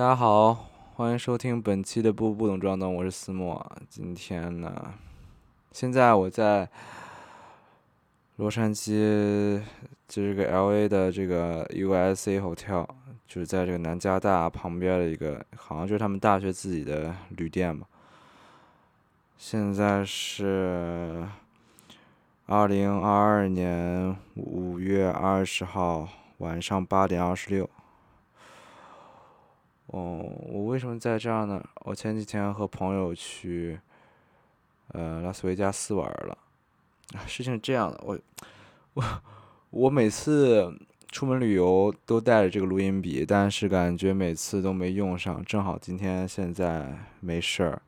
大家好，欢迎收听本期的不不懂装懂，我是思墨。今天呢，现在我在洛杉矶，就是个 L A 的这个 U S A Hotel，就是在这个南加大旁边的一个，好像就是他们大学自己的旅店吧。现在是二零二二年五月二十号晚上八点二十六。哦，我为什么在这儿呢？我前几天和朋友去，呃，拉斯维加斯玩了。事情是这样的，我，我，我每次出门旅游都带着这个录音笔，但是感觉每次都没用上。正好今天现在没事儿，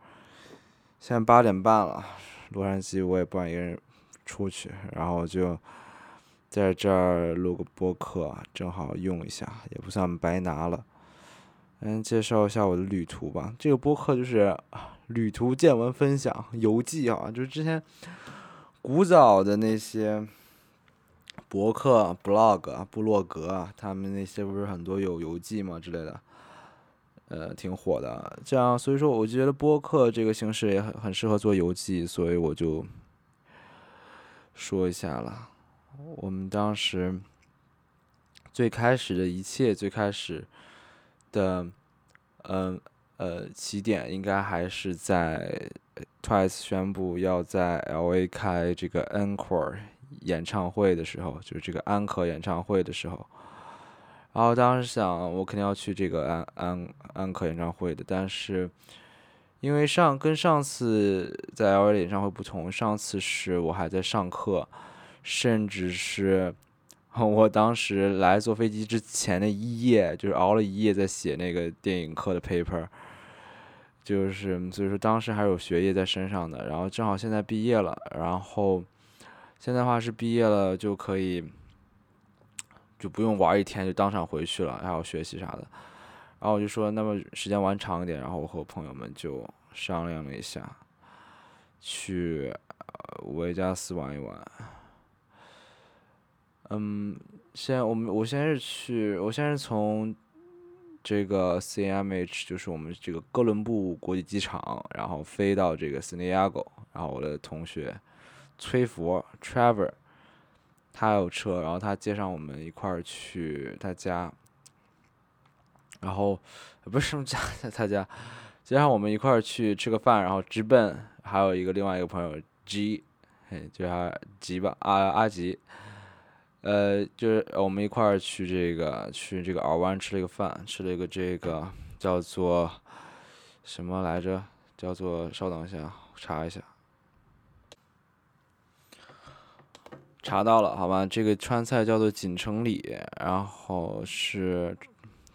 现在八点半了，洛杉矶我也不敢一个人出去，然后就在这儿录个播客，正好用一下，也不算白拿了。先介绍一下我的旅途吧。这个播客就是旅途见闻分享、游记啊，就是之前古早的那些博客、blog、部落格，他们那些不是很多有游记嘛之类的，呃，挺火的。这样，所以说我觉得播客这个形式也很很适合做游记，所以我就说一下了。我们当时最开始的一切，最开始。的，嗯呃，起点应该还是在 Twice 宣布要在 LA 开这个 Encore 演唱会的时候，就是这个安可演唱会的时候。然后当时想，我肯定要去这个安安安可演唱会的，但是因为上跟上次在 LA 演唱会不同，上次是我还在上课，甚至是。我当时来坐飞机之前的一夜，就是熬了一夜在写那个电影课的 paper，就是所以说当时还有学业在身上的，然后正好现在毕业了，然后现在的话是毕业了就可以就不用玩一天就当场回去了，还要学习啥的，然后我就说那么时间玩长一点，然后我和朋友们就商量了一下，去维加斯玩一玩。嗯，先我们我先是去，我先是从这个 CMH，就是我们这个哥伦布国际机场，然后飞到这个 San Diego，然后我的同学崔佛 Trevor，他有车，然后他接上我们一块儿去他家，然后不是什么家，在 他家，接上我们一块儿去吃个饭，然后直奔还有一个另外一个朋友 G，嘿，叫他吉吧，阿阿吉。呃，就是我们一块儿去这个去这个尔湾吃了一个饭，吃了一个这个叫做什么来着？叫做稍等一下，查一下，查到了，好吧？这个川菜叫做锦城里，然后是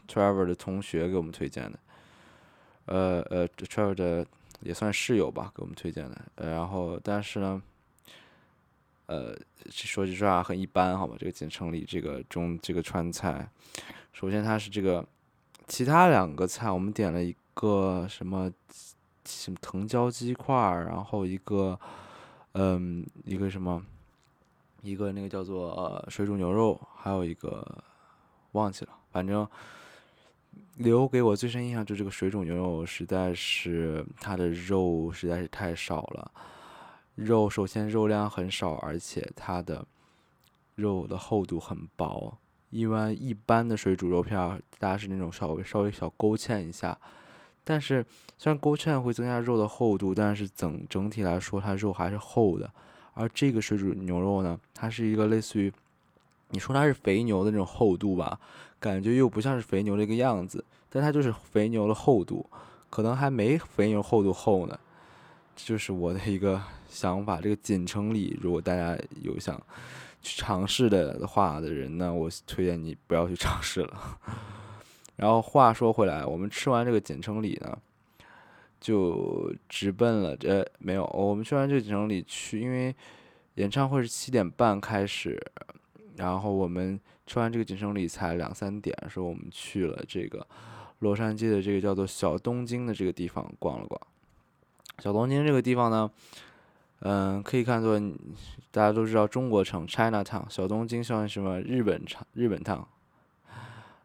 Trevor 的同学给我们推荐的，呃呃，Trevor 的也算室友吧，给我们推荐的，呃然后但是呢。呃，说句实话，很一般，好吧？这个锦城里这个中这个川菜，首先它是这个，其他两个菜我们点了一个什么什么藤椒鸡块然后一个嗯一个什么一个那个叫做呃水煮牛肉，还有一个忘记了，反正留给我最深印象就这个水煮牛肉，实在是它的肉实在是太少了。肉首先肉量很少，而且它的肉的厚度很薄。一般一般的水煮肉片，大家是那种稍微稍微小勾芡一下。但是虽然勾芡会增加肉的厚度，但是整整体来说，它肉还是厚的。而这个水煮牛肉呢，它是一个类似于你说它是肥牛的那种厚度吧，感觉又不像是肥牛的一个样子，但它就是肥牛的厚度，可能还没肥牛厚度厚呢。这就是我的一个想法。这个锦城里，如果大家有想去尝试的话的人呢，我推荐你不要去 尝试了。然后话说回来，我们吃完这个锦城里呢，就直奔了这没有。我们吃完这个锦城里去，因为演唱会是七点半开始，然后我们吃完这个锦城里才两三点，说我们去了这个洛杉矶的这个叫做小东京的这个地方逛了逛。小东京这个地方呢，嗯，可以看作大家都知道中国城 China Town，小东京像什么日本城日本 town，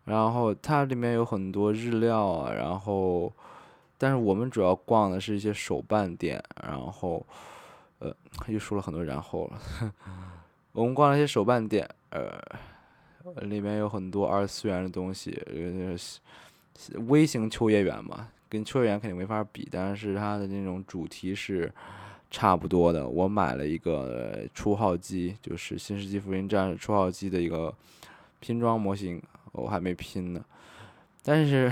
然后它里面有很多日料啊，然后，但是我们主要逛的是一些手办店，然后，呃，又说了很多然后了，我们逛了一些手办店，呃，里面有很多二次元的东西，呃，微型秋叶原嘛，跟秋叶原肯定没法比，但是它的那种主题是差不多的。我买了一个初号机，就是《新世纪福音战士》初号机的一个拼装模型。我还没拼呢，但是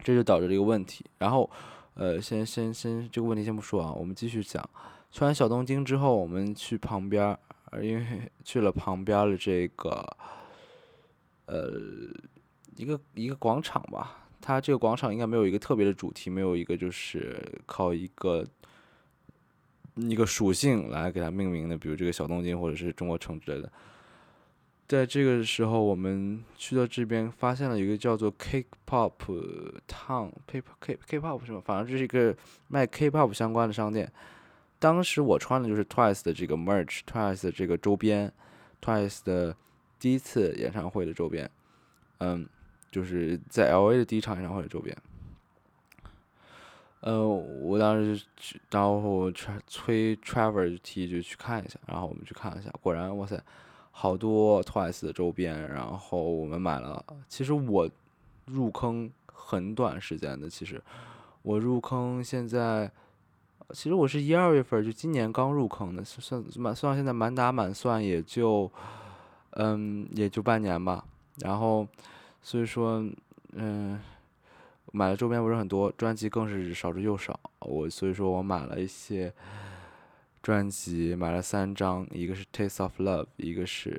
这就导致了一个问题。然后，呃，先先先这个问题先不说啊，我们继续讲。去完小东京之后，我们去旁边儿，因为去了旁边的这个，呃，一个一个广场吧。它这个广场应该没有一个特别的主题，没有一个就是靠一个一个属性来给它命名的，比如这个小东京或者是中国城之类的。在这个时候，我们去到这边，发现了一个叫做 K-pop Town，K K K-pop 是吗？反正这是一个卖 K-pop 相关的商店。当时我穿的就是 Twice 的这个 merch，Twice 的这个周边，Twice 的第一次演唱会的周边，嗯，就是在 L A 的第一场演唱会的周边。呃，我当时就去，然后我催 Traver 提就去看一下，然后我们去看了一下，果然，哇塞！好多 Twice 的周边，然后我们买了。其实我入坑很短时间的，其实我入坑现在，其实我是一二月份就今年刚入坑的，算满算到现在满打满算也就，嗯，也就半年吧。然后所以说，嗯，买的周边不是很多，专辑更是少之又少。我所以说我买了一些。专辑买了三张，一个是《Taste of Love》，一个是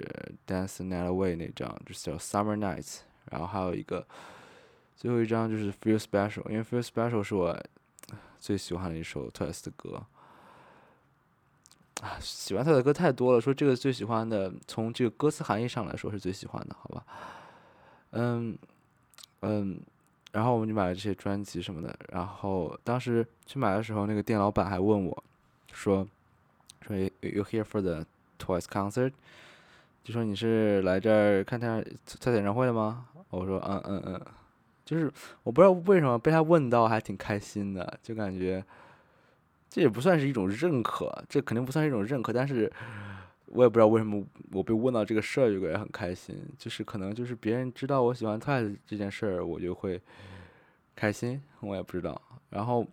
《Dance the Night Away》那张，就是叫《Summer Nights》，然后还有一个最后一张就是《Feel Special》，因为《Feel Special》是我最喜欢的一首 Twice 的歌。啊，喜欢他的歌太多了，说这个最喜欢的，从这个歌词含义上来说是最喜欢的，好吧？嗯嗯，然后我们就买了这些专辑什么的，然后当时去买的时候，那个店老板还问我，说。说 You here for the Twice concert？就说你是来这儿看他他演唱会的吗？我说嗯嗯嗯，就是我不知道为什么被他问到还挺开心的，就感觉这也不算是一种认可，这肯定不算是一种认可，但是我也不知道为什么我被问到这个事儿就感觉很开心，就是可能就是别人知道我喜欢 Twice 这件事儿，我就会开心，我也不知道。然后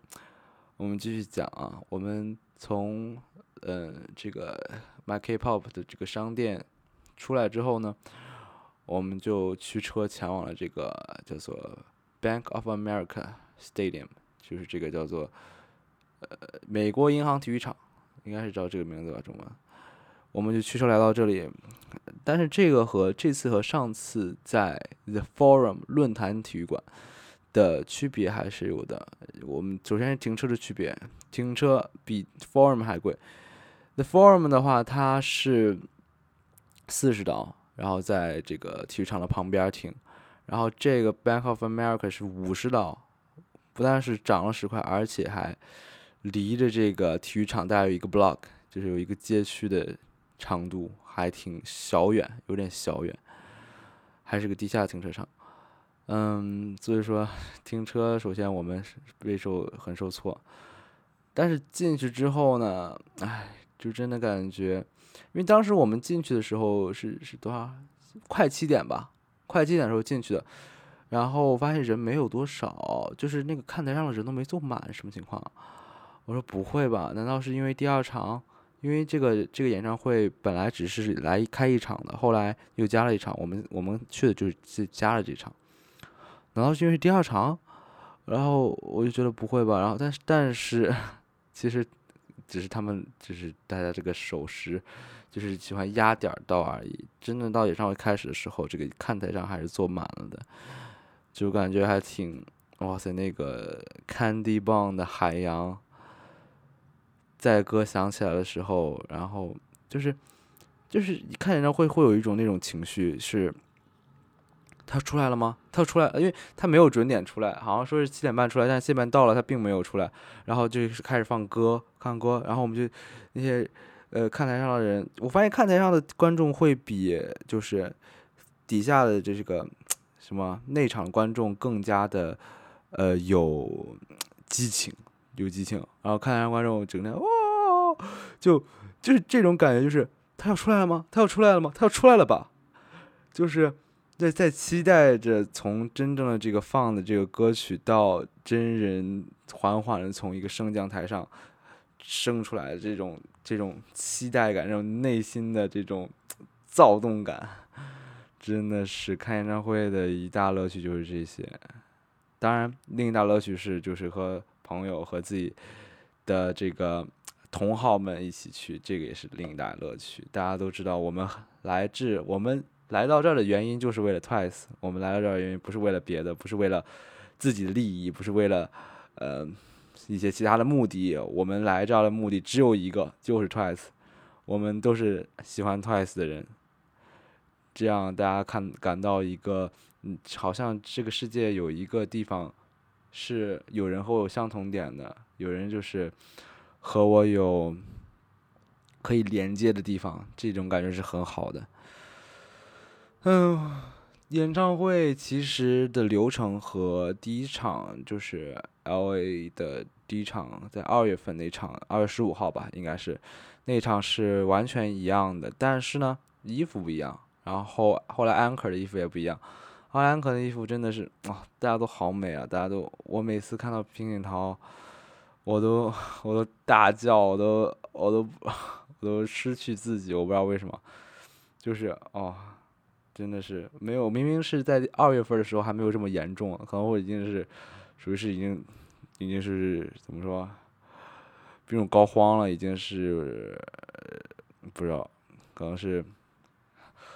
我们继续讲啊，我们从。嗯，这个 My K-pop 的这个商店出来之后呢，我们就驱车前往了这个叫做 Bank of America Stadium，就是这个叫做呃美国银行体育场，应该是叫这个名字吧，中文。我们就驱车来到这里，但是这个和这次和上次在 The Forum 论坛体育馆的区别还是有的。我们首先是停车的区别，停车比 Forum 还贵。The Forum 的话，它是四十刀，然后在这个体育场的旁边停。然后这个 Bank of America 是五十刀，不但是涨了十块，而且还离着这个体育场大概有一个 block，就是有一个街区的长度，还挺小远，有点小远，还是个地下停车场。嗯，所以说停车首先我们备受很受挫，但是进去之后呢，唉。就真的感觉，因为当时我们进去的时候是是多少？快七点吧，快七点的时候进去的，然后我发现人没有多少，就是那个看台上的人都没坐满，什么情况？我说不会吧？难道是因为第二场？因为这个这个演唱会本来只是来开一场的，后来又加了一场，我们我们去的就是加了这场，难道是因为第二场？然后我就觉得不会吧，然后但是但是其实。只是他们，就是大家这个守时，就是喜欢压点到而已。真的到演唱会开始的时候，这个看台上还是坐满了的，就感觉还挺，哇塞！那个 Candy Bang 的海洋，在歌响起来的时候，然后就是，就是看演唱会会有一种那种情绪是。他出来了吗？他出来，因为他没有准点出来，好像说是七点半出来，但是七点半到了，他并没有出来。然后就是开始放歌，看歌，然后我们就那些呃看台上的人，我发现看台上的观众会比就是底下的这个什么内场观众更加的呃有激情，有激情，然后看台上观众整天哇，就就是这种感觉，就是他要出来了吗？他要出来了吗？他要出来了吧？就是在在期待着从真正的这个放的这个歌曲到真人缓缓的从一个升降台上升出来的这种这种期待感，这种内心的这种躁动感。真的是看演唱会的一大乐趣就是这些，当然另一大乐趣是就是和朋友和自己的这个同好们一起去，这个也是另一大乐趣。大家都知道，我们来自我们来到这儿的原因就是为了 Twice，我们来到这儿原因不是为了别的，不是为了自己的利益，不是为了呃一些其他的目的。我们来这儿的目的只有一个，就是 Twice。我们都是喜欢 Twice 的人。这样大家看感到一个，嗯，好像这个世界有一个地方，是有人和我有相同点的，有人就是和我有可以连接的地方，这种感觉是很好的。嗯，演唱会其实的流程和第一场就是 L A 的第一场，在二月份那场，二月十五号吧，应该是那场是完全一样的，但是呢，衣服不一样。然后后来 Anchor 的衣服也不一样，后来 Anchor 的衣服真的是啊，大家都好美啊！大家都，我每次看到平井桃，我都我都大叫，我都我都 我都失去自己，我不知道为什么，就是哦，真的是没有，明明是在二月份的时候还没有这么严重，可能我已经是属于是已经已经是怎么说，病入膏肓了，已经是不知道，可能是。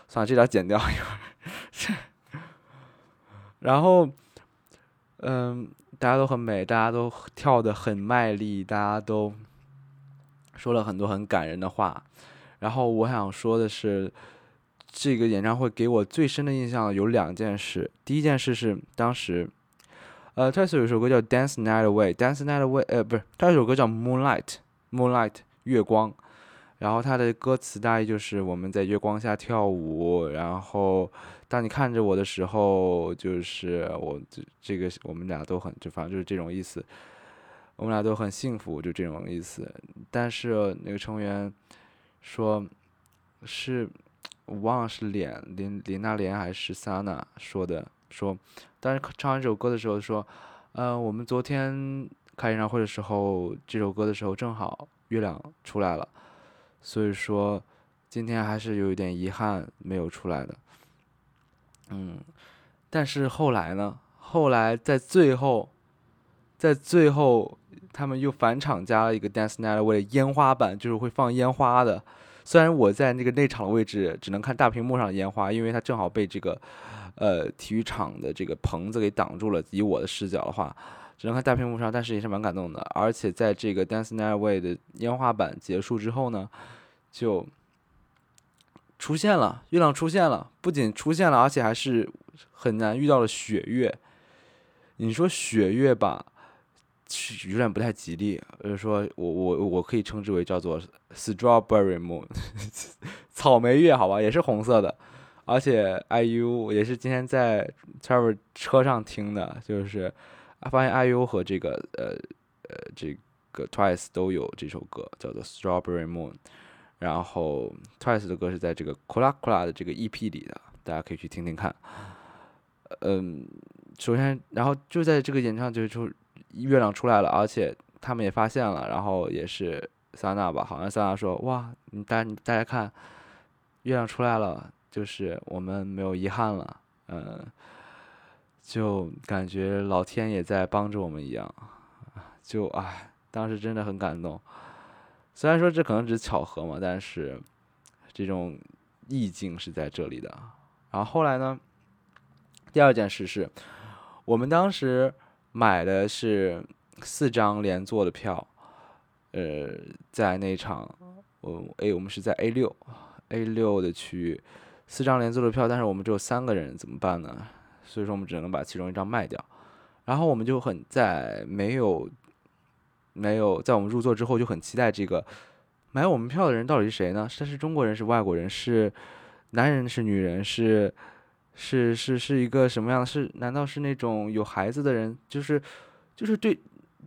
算了，这点剪掉一会儿。然后，嗯，大家都很美，大家都跳的很卖力，大家都说了很多很感人的话。然后我想说的是，这个演唱会给我最深的印象有两件事。第一件事是当时，呃，Twice 有首歌叫《Dance Night Away》，Dance Night Away，呃，不是，他有首歌叫《Moonlight》，Moonlight，月光。然后他的歌词大意就是我们在月光下跳舞，然后当你看着我的时候，就是我这这个我们俩都很就反正就是这种意思，我们俩都很幸福，就这种意思。但是那个成员说，是我忘了是脸林林娜莲还是萨娜说的，说当时唱完这首歌的时候说，呃，我们昨天开演唱会的时候，这首歌的时候正好月亮出来了。所以说，今天还是有一点遗憾没有出来的。嗯，但是后来呢？后来在最后，在最后，他们又返场加了一个 Dance Night 为了烟花版，就是会放烟花的。虽然我在那个内场的位置只能看大屏幕上的烟花，因为它正好被这个呃体育场的这个棚子给挡住了。以我的视角的话。只能看大屏幕上，但是也是蛮感动的。而且在这个 Dance Night Way 的烟花版结束之后呢，就出现了月亮出现了，不仅出现了，而且还是很难遇到的雪月。你说雪月吧，有点不太吉利。就是说我我我可以称之为叫做 Strawberry Moon，草莓月，好吧，也是红色的。而且 IU 也是今天在 Travel 车上听的，就是。发现 IU 和这个呃呃这个 Twice 都有这首歌，叫做 Strawberry Moon。然后 Twice 的歌是在这个 Kula Kula 的这个 EP 里的，大家可以去听听看。嗯，首先，然后就在这个演唱就就月亮出来了，而且他们也发现了，然后也是萨娜吧，好像萨娜说：“哇，你大大家看，月亮出来了，就是我们没有遗憾了。”嗯。就感觉老天也在帮着我们一样，就唉，当时真的很感动。虽然说这可能只是巧合嘛，但是这种意境是在这里的。然后后来呢，第二件事是，我们当时买的是四张连座的票，呃，在那场，我 A 我们是在 A 六，A 六的区域，四张连座的票，但是我们只有三个人，怎么办呢？所以说我们只能把其中一张卖掉，然后我们就很在没有没有在我们入座之后就很期待这个买我们票的人到底是谁呢？他是中国人是外国人是男人是女人是是是是一个什么样的？是难道是那种有孩子的人？就是就是对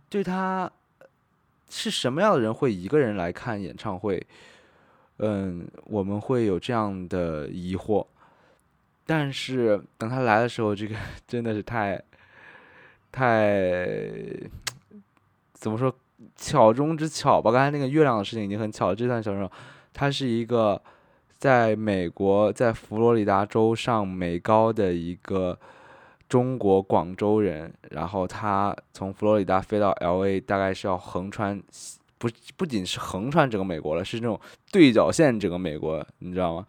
对他是什么样的人会一个人来看演唱会？嗯，我们会有这样的疑惑。但是等他来的时候，这个 真的是太太怎么说巧中之巧吧？刚才那个月亮的事情已经很巧了。这段小说，他是一个。在美国，在佛罗里达州上美高的一个中国广州人，然后他从佛罗里达飞到 L A，大概是要横穿，不不仅是横穿整个美国了，是这种对角线整个美国，你知道吗？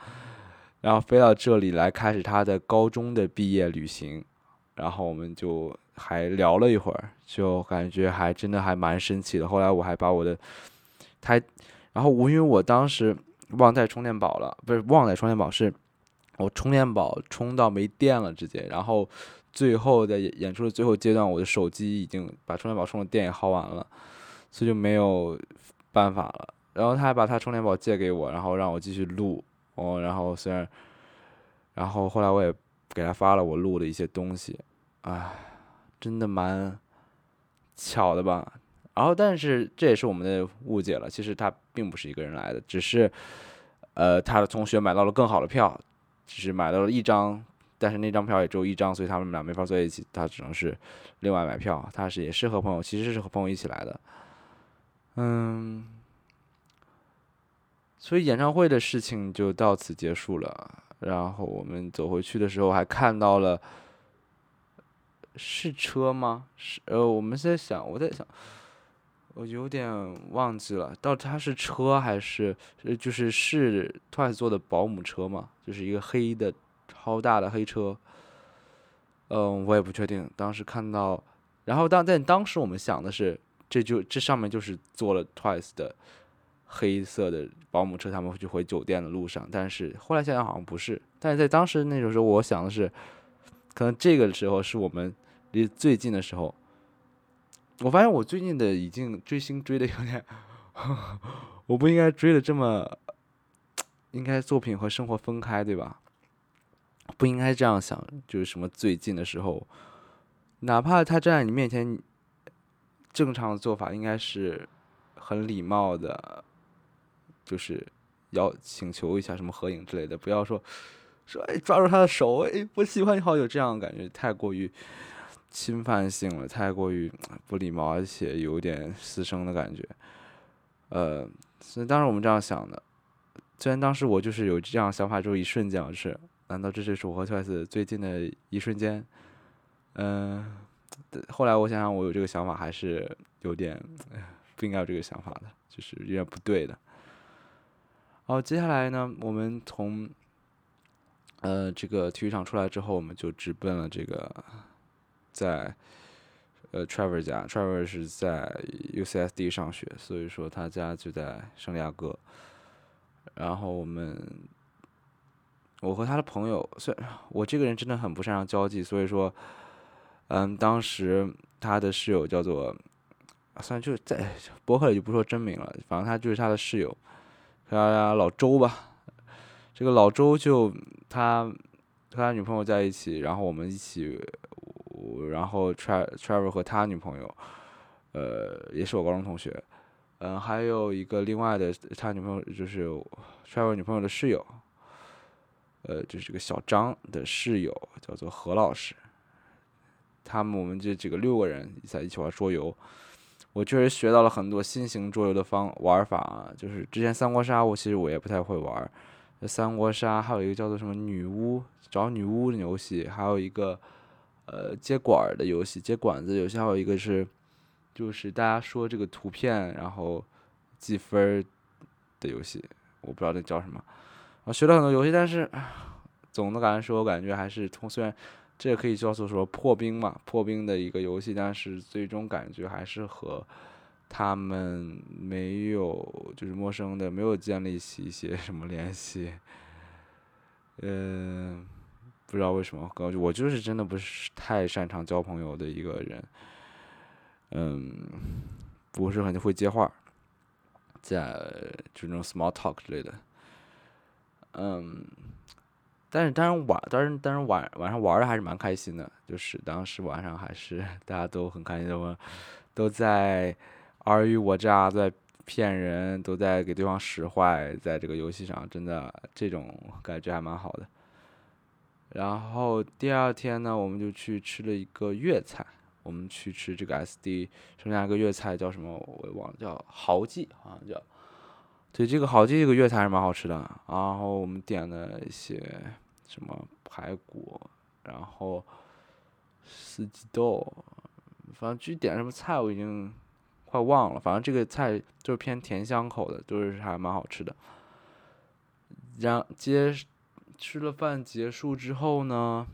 然后飞到这里来开始他的高中的毕业旅行，然后我们就还聊了一会儿，就感觉还真的还蛮神奇的。后来我还把我的，他，然后我因为我当时。忘带充电宝了，不是忘带充电宝，是我充电宝充到没电了直接。然后最后在演出的最后阶段，我的手机已经把充电宝充的电也耗完了，所以就没有办法了。然后他还把他充电宝借给我，然后让我继续录。哦，然后虽然，然后后来我也给他发了我录的一些东西，唉，真的蛮巧的吧。然后，但是这也是我们的误解了。其实他并不是一个人来的，只是，呃，他的同学买到了更好的票，只是买到了一张，但是那张票也只有一张，所以他们俩没法坐一起，他只能是另外买票。他是也是和朋友，其实是和朋友一起来的，嗯，所以演唱会的事情就到此结束了。然后我们走回去的时候，还看到了，是车吗？是呃，我们在想，我在想。我有点忘记了，到底他是车还是就是是 Twice 坐的保姆车嘛？就是一个黑的超大的黑车。嗯，我也不确定。当时看到，然后当但当时我们想的是，这就这上面就是坐了 Twice 的黑色的保姆车，他们去回酒店的路上。但是后来想想好像不是。但是在当时那种时候，我想的是，可能这个时候是我们离最近的时候。我发现我最近的已经追星追的有点，我不应该追的这么，应该作品和生活分开，对吧？不应该这样想，就是什么最近的时候，哪怕他站在你面前，正常的做法应该是很礼貌的，就是要请求一下什么合影之类的，不要说说哎抓住他的手，哎我喜欢你好友这样感觉太过于。侵犯性了，太过于不礼貌，而且有点私生的感觉。呃，所以当时我们这样想的。虽然当时我就是有这样想法，就一瞬间，是，难道这就是我和 Twice 最近的一瞬间？嗯，后来我想想，我有这个想法还是有点 不应该有这个想法的，就是有点不对的。好，接下来呢，我们从呃这个体育场出来之后，我们就直奔了这个。在呃，Trevor 家，Trevor 是在 UCSD 上学，所以说他家就在圣地亚哥。然后我们，我和他的朋友，虽然我这个人真的很不擅长交际，所以说，嗯，当时他的室友叫做，算就是在博客里就不说真名了，反正他就是他的室友，他老周吧。这个老周就他和他女朋友在一起，然后我们一起。然后，Traver 和他女朋友，呃，也是我高中同学，嗯，还有一个另外的他女朋友就是 Traver 女朋友的室友，呃，就是这个小张的室友，叫做何老师。他们我们这几个六个人在一起玩桌游，我确实学到了很多新型桌游的方玩法啊，就是之前三国杀我其实我也不太会玩，三国杀还有一个叫做什么女巫找女巫的游戏，还有一个。呃，接管儿的游戏，接管子游戏，还有一个是，就是大家说这个图片，然后计分儿的游戏，我不知道那叫什么。我学了很多游戏，但是总的感觉说，我感觉还是从虽然这可以叫做说破冰嘛，破冰的一个游戏，但是最终感觉还是和他们没有，就是陌生的，没有建立起一些什么联系。嗯。不知道为什么，我就是真的不是太擅长交朋友的一个人，嗯，不是很会接话，在就那种 small talk 之类的，嗯，但是当然晚，当然当然晚晚上玩的还是蛮开心的，就是当时晚上还是大家都很开心，都都在尔虞我诈，在骗人，都在给对方使坏，在这个游戏上，真的这种感觉还蛮好的。然后第二天呢，我们就去吃了一个粤菜，我们去吃这个 SD 剩下一个粤菜叫什么我忘了，叫豪记好像叫。对，这个好这个粤菜还是蛮好吃的。然后我们点了一些什么排骨，然后四季豆，反正具体点什么菜我已经快忘了。反正这个菜就是偏甜香口的，就是还蛮好吃的。然接吃了饭结束之后呢，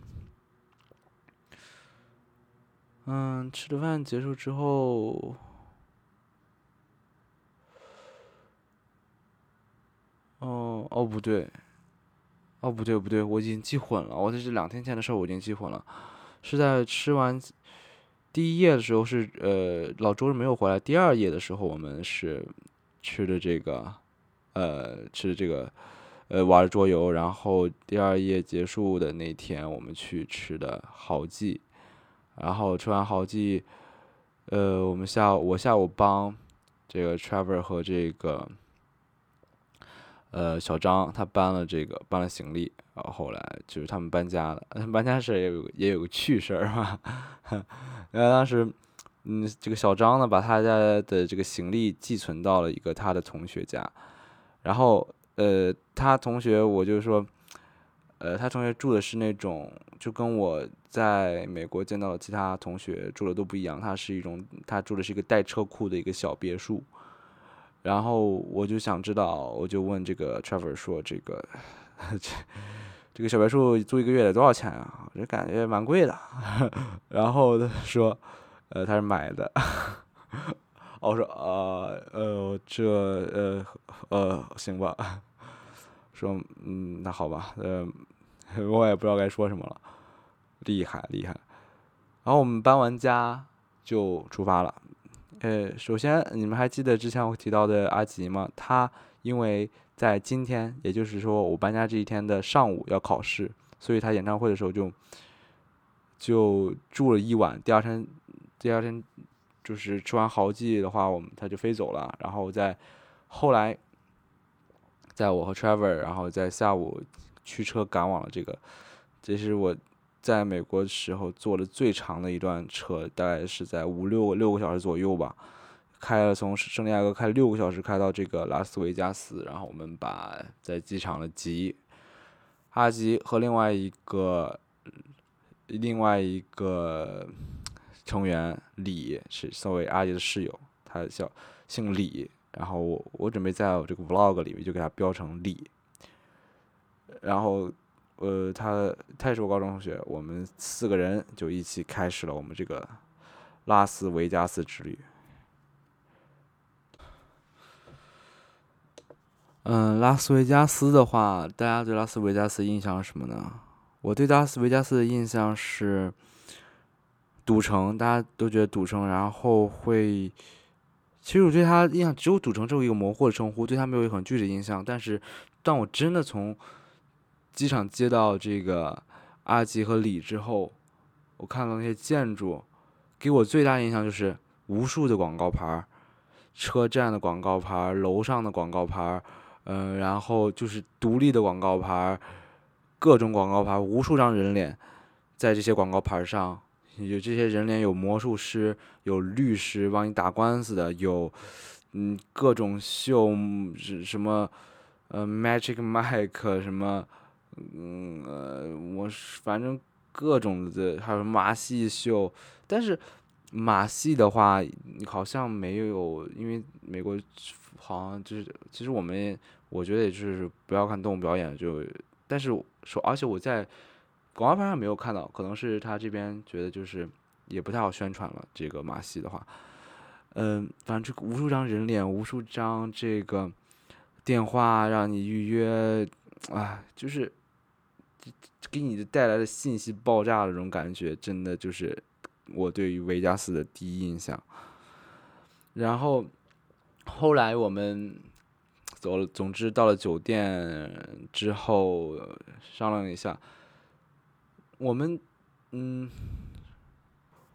嗯，吃了饭结束之后。哦哦不对，哦不对不对，我已经记混了。我在这两天前的事儿，我已经记混了。是在吃完第一页的时候是呃老周没有回来，第二页的时候我们是吃的这个呃吃的这个呃玩的桌游，然后第二页结束的那天我们去吃的豪记，然后吃完豪记，呃我们下我下午帮这个 Trevor 和这个。呃，小张他搬了这个搬了行李，然后后来就是他们搬家了。他 们搬家事也有也有个趣事儿哈。因为当时，嗯，这个小张呢，把他家的这个行李寄存到了一个他的同学家。然后，呃，他同学我就说，呃，他同学住的是那种就跟我在美国见到的其他同学住的都不一样。他是一种他住的是一个带车库的一个小别墅。然后我就想知道，我就问这个 Trevor 说：“这个这这个小别墅租一个月得多少钱啊？我就感觉蛮贵的。”然后他说：“呃，他是买的。”我说：“呃呃，这呃呃行吧。”说：“嗯，那好吧。”呃，我也不知道该说什么了。厉害厉害。然后我们搬完家就出发了。呃，首先，你们还记得之前我提到的阿吉吗？他因为在今天，也就是说我搬家这一天的上午要考试，所以他演唱会的时候就就住了一晚。第二天，第二天就是吃完豪记的话，我们他就飞走了。然后在后来，在我和 Trevor，然后在下午驱车赶往了这个，这是我。在美国时候坐的最长的一段车，大概是在五六六个小时左右吧，开了从圣地亚哥开六个小时开到这个拉斯维加斯，然后我们把在机场的吉阿吉和另外一个另外一个成员李是作为阿吉的室友，他叫姓李，然后我我准备在我这个 vlog 里面就给他标成李，然后。呃，他他也是我高中同学，我们四个人就一起开始了我们这个拉斯维加斯之旅。嗯，拉斯维加斯的话，大家对拉斯维加斯印象是什么呢？我对拉斯维加斯的印象是赌城，大家都觉得赌城，然后会，其实我对他印象只有赌城这么一个模糊的称呼，对他没有很具体的印象。但是，当我真的从机场接到这个阿吉和李之后，我看到那些建筑，给我最大印象就是无数的广告牌儿，车站的广告牌儿，楼上的广告牌儿，嗯，然后就是独立的广告牌儿，各种广告牌，无数张人脸，在这些广告牌上，有这些人脸，有魔术师，有律师帮你打官司的，有嗯各种秀什么，呃，Magic Mike 什么。嗯呃，我是反正各种的，还有马戏秀，但是马戏的话好像没有，因为美国好像就是，其实我们我觉得也就是不要看动物表演，就但是说，而且我在广告牌上没有看到，可能是他这边觉得就是也不太好宣传了。这个马戏的话，嗯，反正这无数张人脸，无数张这个电话让你预约，啊，就是。给你的带来的信息爆炸的这种感觉，真的就是我对于维加斯的第一印象。然后后来我们走了，总之到了酒店之后商量一下，我们嗯，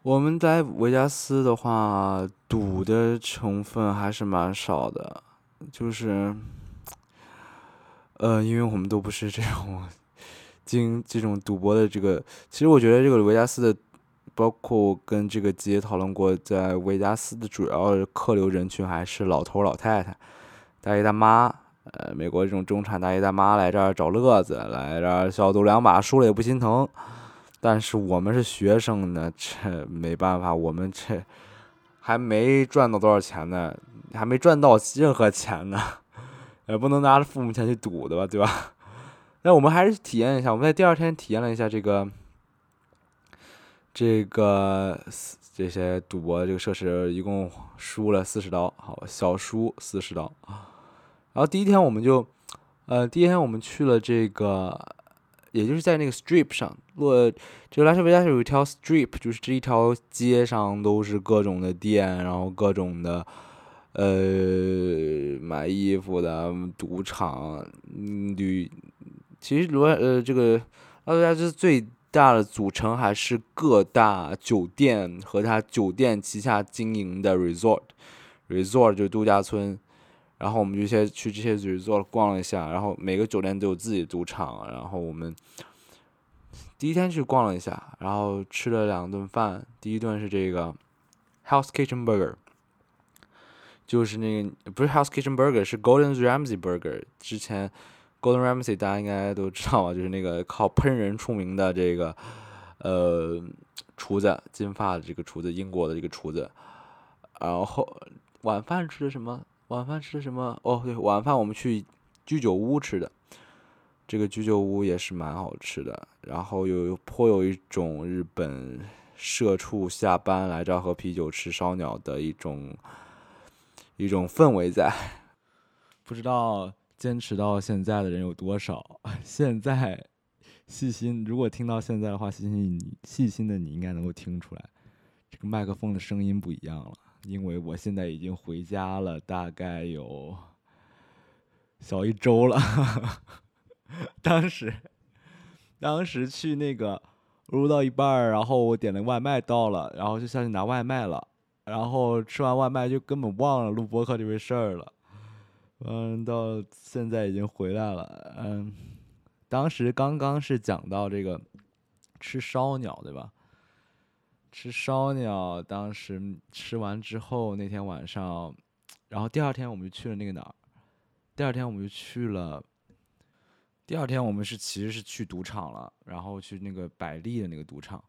我们在维加斯的话，赌的成分还是蛮少的，就是呃，因为我们都不是这种经这种赌博的这个，其实我觉得这个维加斯的。包括跟这个姐讨论过，在维加斯的主要客流人群还是老头老太太、大爷大妈。呃，美国这种中产大爷大妈来这儿找乐子，来这儿小赌两把输了也不心疼。但是我们是学生呢，这没办法，我们这还没赚到多少钱呢，还没赚到任何钱呢，也不能拿着父母钱去赌的吧，对吧？那我们还是体验一下，我们在第二天体验了一下这个。这个这些赌博这个设施一共输了四十刀，好小输四十刀。然后第一天我们就，呃，第一天我们去了这个，也就是在那个 Strip 上，落这个拉斯维加斯有一条 Strip，就是这一条街上都是各种的店，然后各种的，呃，买衣服的赌场，旅，其实罗呃这个拉斯维加斯最。大的组成还是各大酒店和它酒店旗下经营的 resort，resort 就是度假村，然后我们就先去这些 resort 逛了一下，然后每个酒店都有自己的赌场，然后我们第一天去逛了一下，然后吃了两顿饭，第一顿是这个 House Kitchen Burger，就是那个不是 House Kitchen Burger，是 Golden Ramsy Burger，之前。Golden Ramsay 大家应该都知道吧，就是那个靠喷人出名的这个呃厨子，金发的这个厨子，英国的这个厨子。然后晚饭吃的什么？晚饭吃的什么？哦，对，晚饭我们去居酒屋吃的，这个居酒屋也是蛮好吃的。然后有颇有一种日本社畜下班来这喝啤酒吃烧鸟的一种一种氛围在，不知道。坚持到现在的人有多少？现在细心，如果听到现在的话，细心你细心的你应该能够听出来，这个麦克风的声音不一样了。因为我现在已经回家了，大概有小一周了。当时，当时去那个录到一半儿，然后我点的外卖到了，然后就下去拿外卖了，然后吃完外卖就根本忘了录播客这回事儿了。嗯，到现在已经回来了。嗯，当时刚刚是讲到这个吃烧鸟，对吧？吃烧鸟，当时吃完之后，那天晚上，然后第二天我们就去了那个哪儿？第二天我们就去了。第二天我们是其实是去赌场了，然后去那个百丽的那个赌场，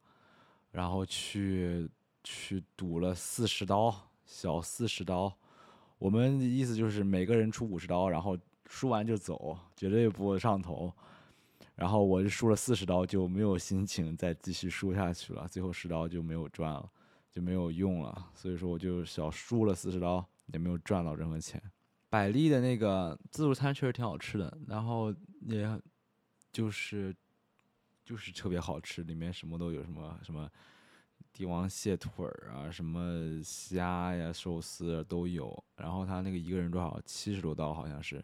然后去去赌了四十刀，小四十刀。我们的意思就是每个人出五十刀，然后输完就走，绝对不上头。然后我就输了四十刀，就没有心情再继续输下去了。最后十刀就没有赚了，就没有用了。所以说我就小输了四十刀，也没有赚到任何钱。百丽的那个自助餐确实挺好吃的，然后也就是就是特别好吃，里面什么都有，什么什么。帝王蟹腿啊，什么虾呀、寿司啊都有。然后他那个一个人多少？七十多刀好像是。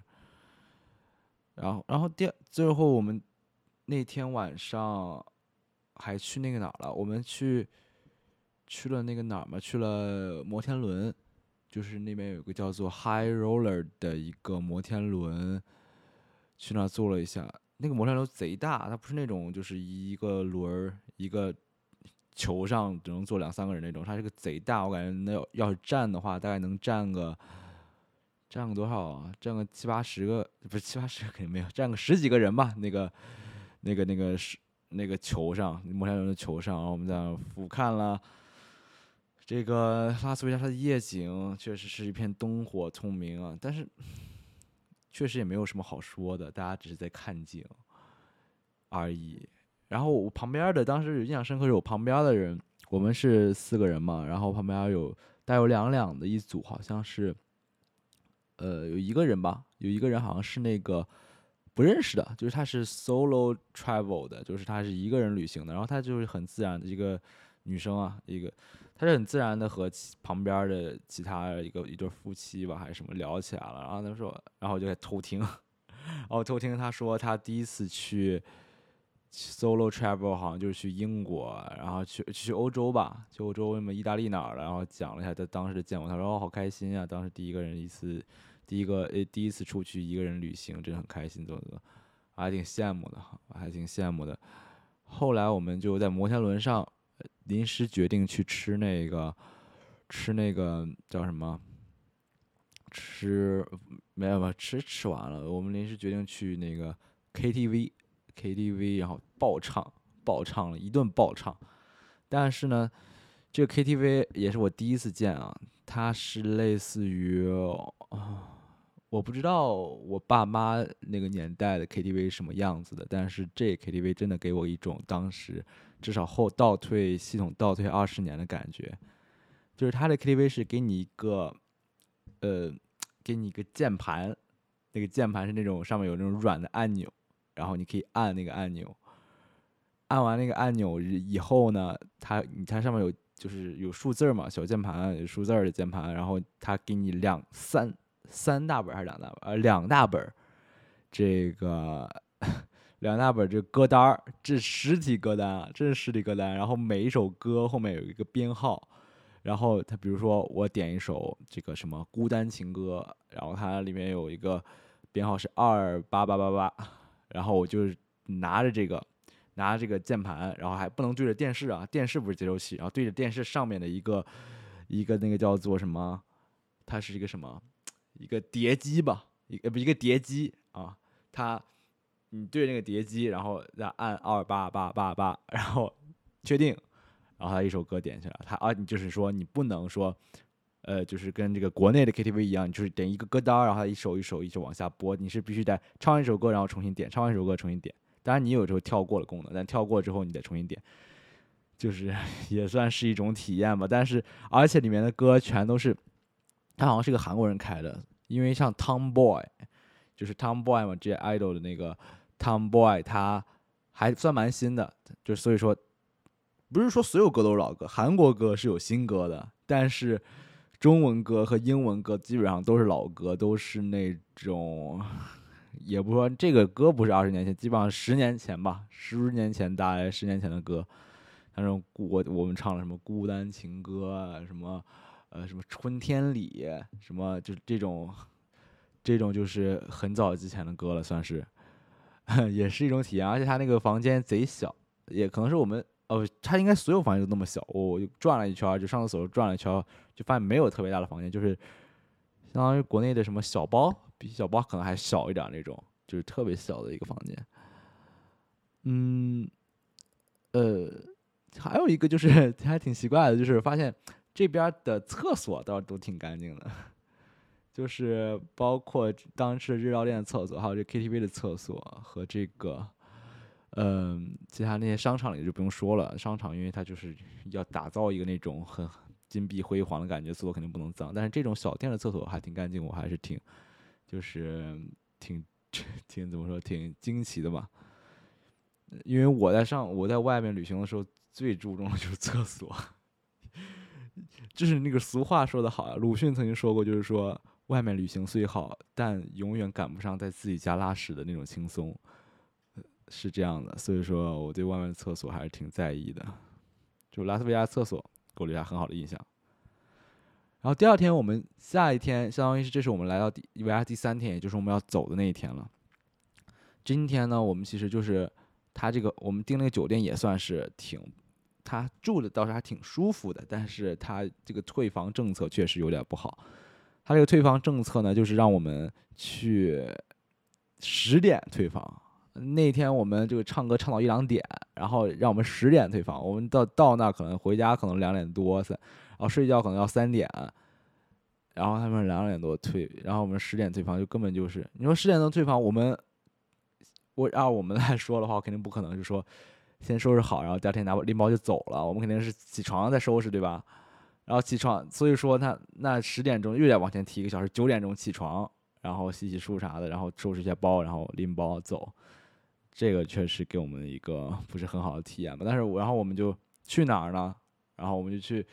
然后，然后第最后我们那天晚上还去那个哪儿了？我们去去了那个哪儿嘛？去了摩天轮，就是那边有个叫做 High Roller 的一个摩天轮，去那坐了一下。那个摩天轮贼大，它不是那种就是一个轮儿一个。球上只能坐两三个人那种，它这个贼大，我感觉那要是站的话，大概能站个站个多少啊？站个七八十个，不是七八十个肯定没有，站个十几个人吧。那个那个那个是那个球上摩天轮的球上，然后我们在那俯瞰了这个拉斯维加斯的夜景，确实是一片灯火通明啊。但是确实也没有什么好说的，大家只是在看景而已。然后我旁边的当时有印象深刻是我旁边的人，我们是四个人嘛，然后旁边有带有两两的一组，好像是，呃，有一个人吧，有一个人好像是那个不认识的，就是他是 solo travel 的，就是他是一个人旅行的，然后他就是很自然的一个女生啊，一个他是很自然的和旁边的其他一个一对夫妻吧还是什么聊起来了，然后他说，然后我就在偷听，然后偷听他说他第一次去 solo travel 好像就是去英国，然后去去欧洲吧，去欧洲什么意大利哪儿了，然后讲了一下他当时的见闻，他说哦好开心啊，当时第一个人一次，第一个诶第一次出去一个人旅行，真的很开心，怎么怎么，我还挺羡慕的，我还挺羡慕的。后来我们就在摩天轮上。临时决定去吃那个，吃那个叫什么？吃没有吧？吃吃完了。我们临时决定去那个 KTV KTV，然后爆唱，爆唱了一顿爆唱。但是呢，这个 KTV 也是我第一次见啊。它是类似于啊。我不知道我爸妈那个年代的 KTV 什么样子的，但是这 KTV 真的给我一种当时至少后倒退系统倒退二十年的感觉。就是它的 KTV 是给你一个，呃，给你一个键盘，那个键盘是那种上面有那种软的按钮，然后你可以按那个按钮，按完那个按钮以后呢，它你它上面有就是有数字嘛，小键盘有数字的键盘，然后它给你两三。三大本还是两大本？呃，两大本，这个 两大本这歌单儿，这实体歌单啊，这是实体歌单。然后每一首歌后面有一个编号，然后它比如说我点一首这个什么孤单情歌，然后它里面有一个编号是二八八八八，然后我就拿着这个拿着这个键盘，然后还不能对着电视啊，电视不是接收器，然后对着电视上面的一个一个那个叫做什么？它是一个什么？一个碟机吧，一个不一个碟机啊，它你对那个碟机，然后再按二八八八八，然后确定，然后它一首歌点起来，它啊，你就是说你不能说，呃，就是跟这个国内的 KTV 一样，就是点一个歌单，然后一首一首一直往下播，你是必须得唱完一首歌，然后重新点，唱完一首歌重新点。当然你有时候跳过了功能，但跳过之后你得重新点，就是 也算是一种体验吧。但是而且里面的歌全都是。他好像是个韩国人开的，因为像 Tomboy，就是 Tomboy 嘛，这些 idol 的那个 Tomboy，他还算蛮新的，就所以说，不是说所有歌都是老歌，韩国歌是有新歌的，但是中文歌和英文歌基本上都是老歌，都是那种，也不说这个歌不是二十年前，基本上十年前吧，十年前大概十年前的歌，那种我我们唱了什么孤单情歌啊，什么。呃，什么春天里，什么就是这种，这种就是很早之前的歌了，算是，也是一种体验。而且他那个房间贼小，也可能是我们，哦，他应该所有房间都那么小。我转了一圈，就上厕所转了一圈，就发现没有特别大的房间，就是相当于国内的什么小包，比小包可能还小一点那种，就是特别小的一个房间。嗯，呃，还有一个就是 还挺奇怪的，就是发现。这边的厕所倒是都挺干净的，就是包括当时日料店的厕所，还有这 KTV 的厕所和这个，嗯，其他那些商场里就不用说了。商场因为它就是要打造一个那种很金碧辉煌的感觉，厕所肯定不能脏。但是这种小店的厕所还挺干净，我还是挺，就是挺 挺怎么说，挺惊奇的吧。因为我在上我在外面旅行的时候，最注重的就是厕所。就是那个俗话说的好啊，鲁迅曾经说过，就是说外面旅行虽好，但永远赶不上在自己家拉屎的那种轻松，是这样的。所以说，我对外面的厕所还是挺在意的。就拉斯维加斯厕所给我留下很好的印象。然后第二天，我们下一天，相当于是这是我们来到第维加第三天，也就是我们要走的那一天了。今天呢，我们其实就是他这个我们订那个酒店也算是挺。他住的倒是还挺舒服的，但是他这个退房政策确实有点不好。他这个退房政策呢，就是让我们去十点退房。那天我们这个唱歌唱到一两点，然后让我们十点退房。我们到到那可能回家可能两点多，然后睡觉可能要三点，然后他们两点多退，然后我们十点退房，就根本就是你说十点钟退房，我们我按我们来说的话，肯定不可能，就说。先收拾好，然后第二天拿拎包就走了。我们肯定是起床再收拾，对吧？然后起床，所以说他那十点钟又得往前提一个小时，九点钟起床，然后洗洗漱啥的，然后收拾一下包，然后拎包走。这个确实给我们一个 不是很好的体验吧。但是，然后我们就去哪儿呢？然后我们就去，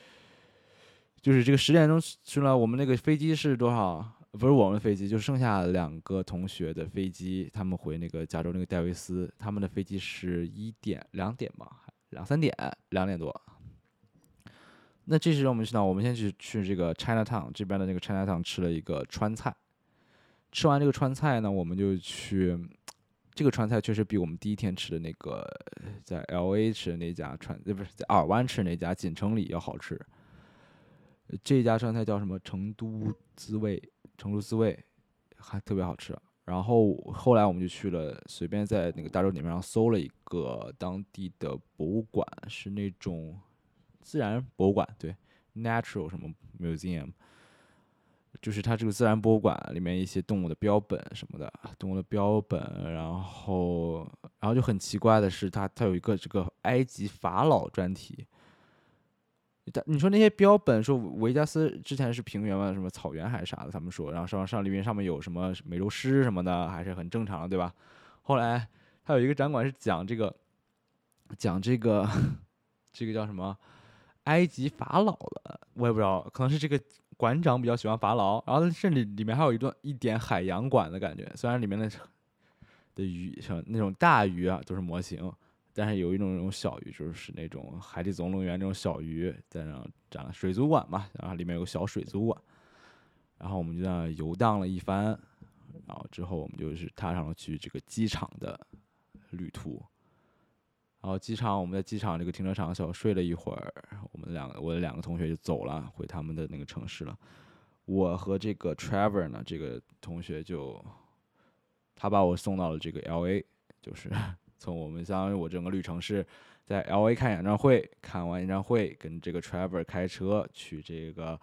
就是这个十点钟去了，我们那个飞机是多少？不是我们飞机，就剩下两个同学的飞机，他们回那个加州那个戴维斯，他们的飞机是一点两点吧，两三点，两点多。那这时候我们去哪？我们先去去这个 China Town 这边的那个 China Town 吃了一个川菜。吃完这个川菜呢，我们就去这个川菜确实比我们第一天吃的那个在 L A 吃的那家川，呃，不是在尔湾吃那家锦城里要好吃。这家川菜叫什么？成都滋味。成都滋味还特别好吃，然后后来我们就去了，随便在那个大众点评上搜了一个当地的博物馆，是那种自然博物馆，对，natural 什么 museum，就是它这个自然博物馆里面一些动物的标本什么的，动物的标本，然后然后就很奇怪的是，它它有一个这个埃及法老专题。你说那些标本，说维加斯之前是平原嘛，什么草原还是啥的？他们说，然后上上里面上面有什么美洲狮什么的，还是很正常的，对吧？后来还有一个展馆是讲这个，讲这个，这个叫什么？埃及法老的，我也不知道，可能是这个馆长比较喜欢法老。然后甚至里面还有一段一点海洋馆的感觉，虽然里面的的鱼像那种大鱼啊都是模型。但是有一种那种小鱼，就是那种海底总动员那种小鱼，在那展了水族馆嘛，然后里面有个小水族馆，然后我们就在那游荡了一番，然后之后我们就是踏上了去这个机场的旅途，然后机场我们在机场这个停车场小睡了一会儿，我们两个我的两个同学就走了，回他们的那个城市了，我和这个 Trevor 呢，这个同学就他把我送到了这个 LA，就是。从我们相当于我整个旅程是在 L A 看演唱会，看完演唱会跟这个 Trevor 开车去这个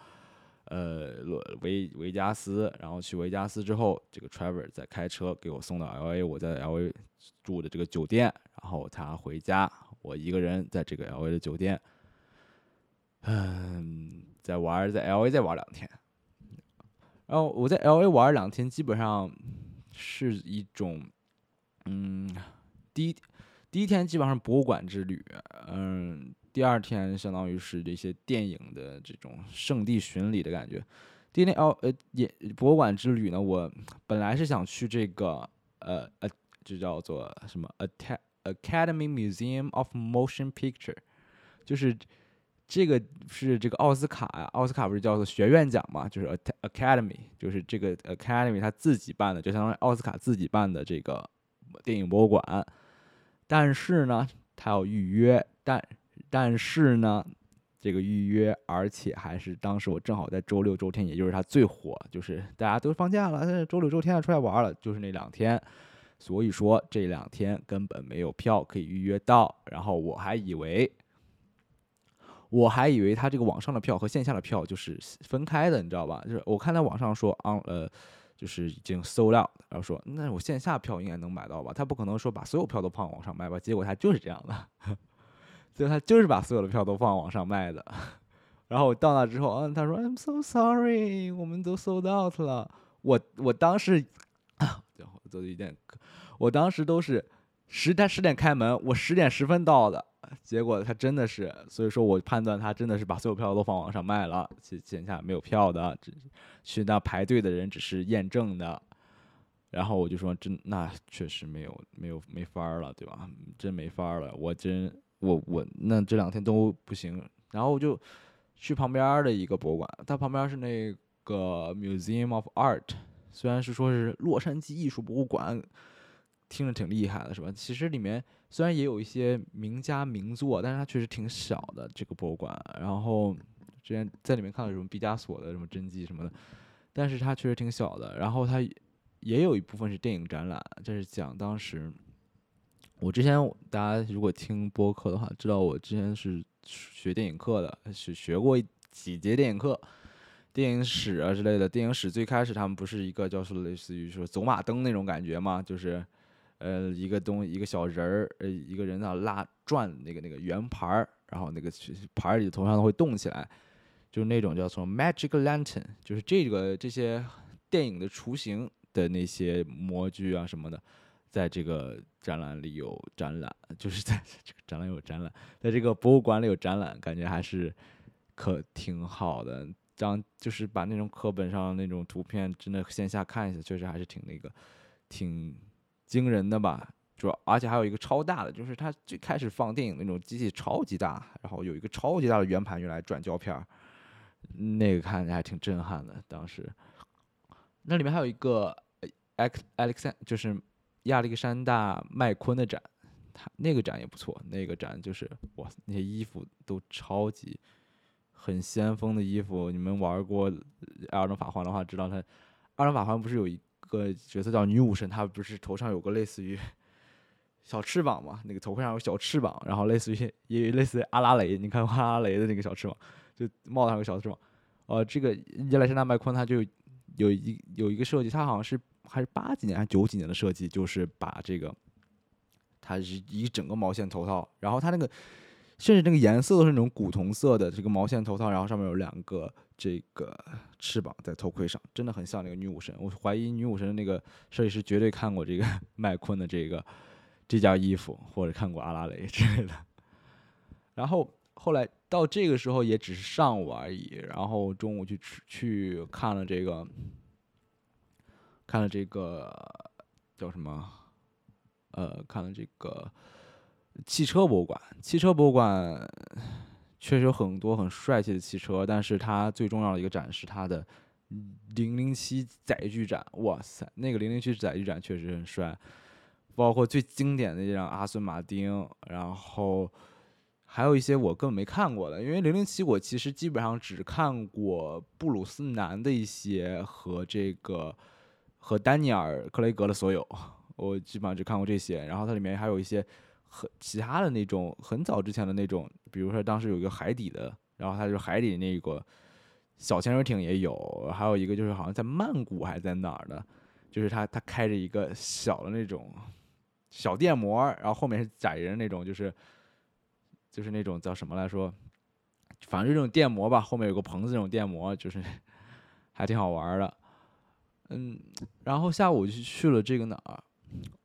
呃维维加斯，然后去维加斯之后，这个 Trevor 再开车给我送到 L A，我在 L A 住的这个酒店，然后他回家，我一个人在这个 L A 的酒店，嗯，在玩在 L A 再玩两天，然后我在 L A 玩两天，基本上是一种嗯。第一第一天基本上博物馆之旅，嗯，第二天相当于是这些电影的这种圣地巡礼的感觉。第一天哦呃也博物馆之旅呢，我本来是想去这个呃呃就叫做什么 Academy Museum of Motion Picture，就是这个是这个奥斯卡呀，奥斯卡不是叫做学院奖嘛，就是 A Academy，就是这个 Academy 他自己办的，就相当于奥斯卡自己办的这个电影博物馆。但是呢，他要预约，但但是呢，这个预约，而且还是当时我正好在周六周天，也就是他最火，就是大家都放假了，周六周天要出来玩了，就是那两天，所以说这两天根本没有票可以预约到。然后我还以为，我还以为他这个网上的票和线下的票就是分开的，你知道吧？就是我看他网上说，on 呃。就是已经 sold out，然后说那我线下票应该能买到吧？他不可能说把所有票都放网上卖吧？结果他就是这样的，所以他就是把所有的票都放网上卖的。然后我到那之后，嗯，他说 I'm so sorry，我们都 sold out 了。我我当时啊，做一点，我当时都是十他十点开门，我十点十分到的。结果他真的是，所以说我判断他真的是把所有票都放网上卖了，线线下没有票的，只去那排队的人只是验证的。然后我就说，真那确实没有没有没法了，对吧？真没法了，我真我我那这两天都不行。然后我就去旁边的一个博物馆，它旁边是那个 Museum of Art，虽然是说是洛杉矶艺术博物馆。听着挺厉害的，是吧？其实里面虽然也有一些名家名作，但是它确实挺小的这个博物馆。然后之前在里面看到什么毕加索的什么真迹什么的，但是它确实挺小的。然后它也有一部分是电影展览，这是讲当时我之前大家如果听播客的话，知道我之前是学电影课的，是学过几节电影课。电影史啊之类的。电影史最开始他们不是一个叫做类似于说走马灯那种感觉吗？就是。呃，一个东一个小人儿，呃，一个人啊拉转那个那个圆盘儿，然后那个盘儿里头上会动起来，就是那种叫做 magic lantern，就是这个这些电影的雏形的那些模具啊什么的，在这个展览里有展览，就是在这个展览有展览，在这个博物馆里有展览，感觉还是。可挺好的。当就是把那种课本上那种图片，真的线下看一下，确实还是挺那个，挺惊人的吧。主要而且还有一个超大的，就是它最开始放电影那种机器超级大，然后有一个超级大的圆盘用来转胶片儿，那个看着还挺震撼的。当时那里面还有一个 Alex Alex 就是亚历山大麦昆的展，他那个展也不错，那个展就是哇，那些衣服都超级。很先锋的衣服，你们玩过《艾尔登法环》的话，知道他《艾尔登法环》不是有一个角色叫女武神，她不是头上有个类似于小翅膀嘛？那个头盔上有小翅膀，然后类似于也类似于阿拉蕾，你看阿拉蕾的那个小翅膀，就帽子上有个小翅膀。呃，这个亚历山大麦昆他就有一有一个设计，他好像是还是八几年还是九几年的设计，就是把这个它是一整个毛线头套，然后它那个。甚至那个颜色都是那种古铜色的，这个毛线头套，然后上面有两个这个翅膀在头盔上，真的很像那个女武神。我怀疑女武神的那个设计师绝对看过这个 麦昆的这个这件衣服，或者看过阿拉蕾之类的。然后后来到这个时候也只是上午而已，然后中午去去看了这个看了这个叫什么？呃，看了这个。汽车博物馆，汽车博物馆确实有很多很帅气的汽车，但是它最重要的一个展是它的零零七载具展。哇塞，那个零零七载具展确实很帅，包括最经典的这辆阿斯顿马丁，然后还有一些我根本没看过的，因为零零七我其实基本上只看过布鲁斯南的一些和这个和丹尼尔克雷格的所有，我基本上只看过这些，然后它里面还有一些。很其他的那种很早之前的那种，比如说当时有一个海底的，然后它就海底那个小潜水艇也有，还有一个就是好像在曼谷还是在哪儿的，就是他他开着一个小的那种小电摩，然后后面是载人那种，就是就是那种叫什么来说，反正就这种电摩吧，后面有个棚子那种电摩，就是 还挺好玩的。嗯，然后下午就去了这个哪儿？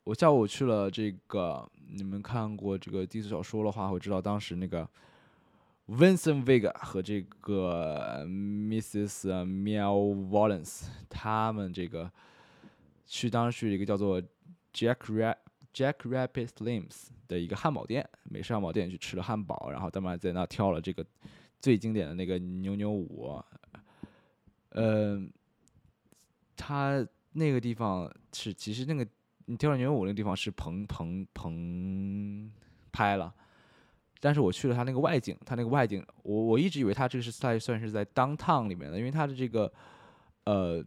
我下午去了这个。你们看过这个低俗小说的话，会知道当时那个 Vincent Vega 和这个 Mrs. Mel Wallace 他们这个去当时去一个叫做 Jack Rap Jack Rabbit Slims 的一个汉堡店，美式汉堡店去吃了汉堡，然后他们在那跳了这个最经典的那个扭扭舞。嗯，他那个地方是其实那个。你跳牛舞那个地方是棚棚棚拍了，但是我去了他那个外景，他那个外景，我我一直以为他这个是在算是在 downtown 里面的，因为他的这个呃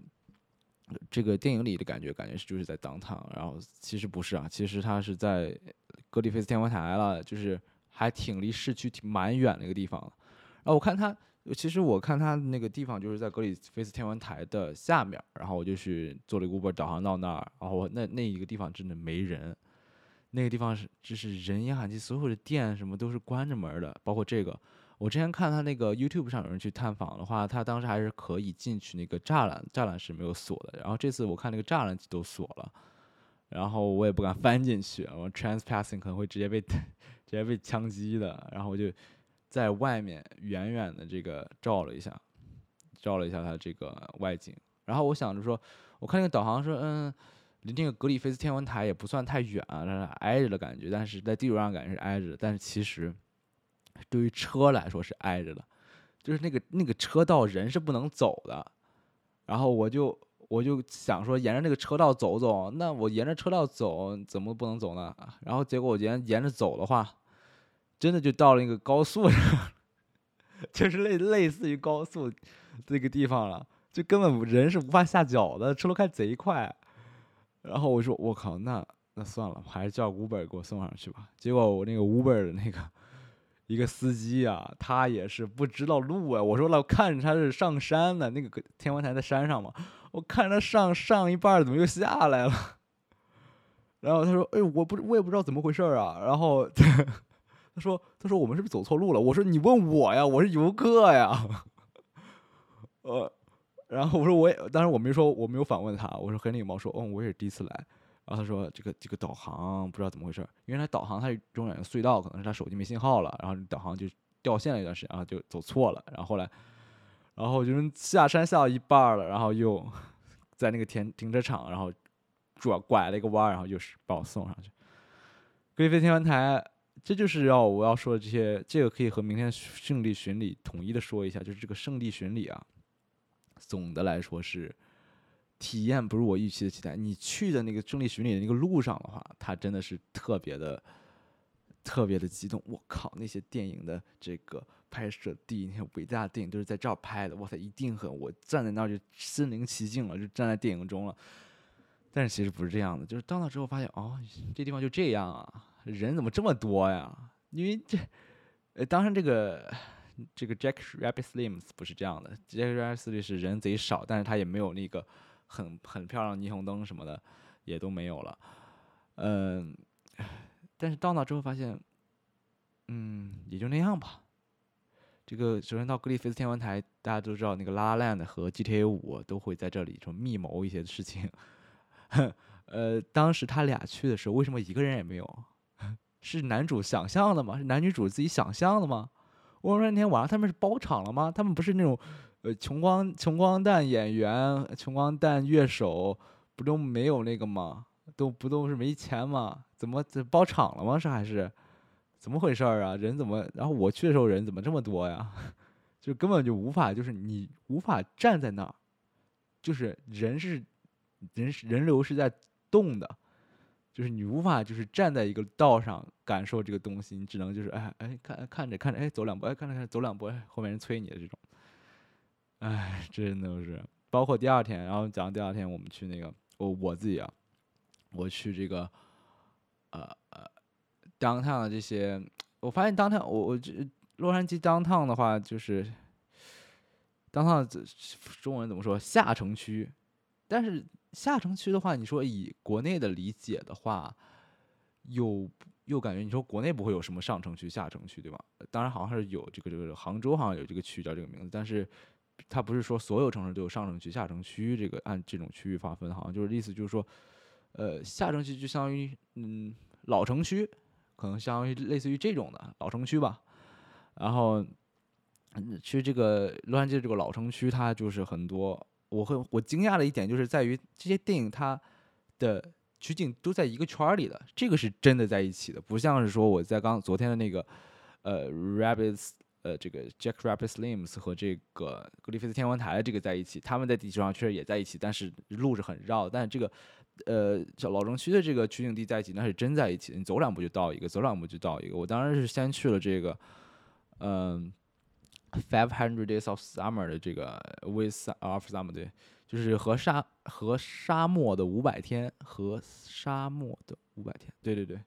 这个电影里的感觉，感觉是就是在 downtown，然后其实不是啊，其实他是在格里菲斯天文台了，就是还挺离市区挺蛮远的一个地方，然后我看他。其实我看他那个地方就是在格里菲斯天文台的下面，然后我就去做了一个 Uber 导航到那儿，然后那那一个地方真的没人，那个地方是就是人烟罕至，所有的店什么都是关着门的，包括这个。我之前看他那个 YouTube 上有人去探访的话，他当时还是可以进去那个栅栏，栅栏是没有锁的。然后这次我看那个栅栏都锁了，然后我也不敢翻进去，我 Transpassing 可能会直接被 直接被枪击的，然后我就。在外面远远的这个照了一下，照了一下它这个外景，然后我想着说，我看那个导航说，嗯，离那个格里菲斯天文台也不算太远啊，挨着的感觉，但是在地图上感觉是挨着的，但是其实对于车来说是挨着的，就是那个那个车道人是不能走的，然后我就我就想说沿着那个车道走走，那我沿着车道走怎么不能走呢？然后结果我沿沿着走的话。真的就到了那个高速上，就是类类似于高速这个地方了，就根本人是无法下脚的，车都开贼快。然后我说我靠，那那算了，还是叫 Uber 给我送上去吧。结果我那个 Uber 的那个一个司机啊，他也是不知道路啊。我说了，看着他是上山的，那个天文台在山上嘛，我看着他上上一半怎么又下来了？然后他说，哎，我不我也不知道怎么回事啊。然后。他说：“他说我们是不是走错路了？”我说：“你问我呀，我是游客呀。”呃，然后我说我也，当然我没说我没有反问他，我说很礼貌说：“嗯，我也是第一次来。”然后他说：“这个这个导航不知道怎么回事，因为他导航它中间有隧道，可能是他手机没信号了，然后导航就掉线了一段时间，然后就走错了，然后后来，然后就是下山下到一半了，然后又 在那个停停车场，然后转拐了一个弯，然后又是把我送上去。贵妃天文台，这就是要我要说的这些，这个可以和明天胜利巡礼统一的说一下，就是这个胜利巡礼啊，总的来说是。体验不如我预期的期待。你去的那个胜利巡礼的那个路上的话，它真的是特别的、特别的激动。我靠，那些电影的这个拍摄地，那些伟大的电影都是在这儿拍的。哇塞，一定很，我站在那儿就身临其境了，就站在电影中了。但是其实不是这样的，就是到那之后发现，哦，这地方就这样啊，人怎么这么多呀？因为这，呃，当然这个这个 Jack Rabbit Slims 不是这样的，Jack Rabbit Slims 是人贼少，但是他也没有那个。很很漂亮，霓虹灯什么的也都没有了，嗯，但是到那之后发现，嗯，也就那样吧。这个首先到格里菲斯天文台，大家都知道那个拉拉 land 和 GTA 五都会在这里就密谋一些事情。呃，当时他俩去的时候，为什么一个人也没有？是男主想象的吗？是男女主自己想象的吗？我说那天晚上他们是包场了吗？他们不是那种。呃，穷光穷光蛋演员、穷光蛋乐手，不都没有那个吗？都不都是没钱吗？怎么这包场了吗？是还是怎么回事儿啊？人怎么？然后我去的时候人怎么这么多呀？就根本就无法，就是你无法站在那儿，就是人是人人流是在动的，就是你无法就是站在一个道上感受这个东西，你只能就是哎哎看看着看着哎走两步哎看着看着走两步哎后面人催你的这种。哎，真的是，包括第二天，然后讲第二天我们去那个，我我自己啊，我去这个，呃呃，downtown 的这些，我发现 downtown，我我这洛杉矶 downtown 的话，就是 downtown 中文怎么说下城区，但是下城区的话，你说以国内的理解的话，又又感觉你说国内不会有什么上城区、下城区，对吧？当然好像是有这个这个杭州好像有这个区叫这个名字，但是。它不是说所有城市都有上城区、下城区，这个按这种区域划分，好像就是意思就是说，呃，下城区就相当于嗯老城区，可能相当于类似于这种的老城区吧。然后，其实这个洛杉矶这个老城区，它就是很多。我会我惊讶的一点就是在于这些电影它的取景都在一个圈里的，这个是真的在一起的，不像是说我在刚昨天的那个呃 Rabbits。呃，这个 Jack Rabbit Slims 和这个格里菲斯天文台这个在一起，他们在地球上确实也在一起，但是路是很绕。但是这个，呃，叫老城区的这个取景地在一起，那是真在一起。你走两步就到一个，走两步就到一个。我当然是先去了这个，嗯，Five Hundred Days of Summer 的这个 With of Summer 对，就是和沙和沙漠的五百天，和沙漠的五百天，对对对，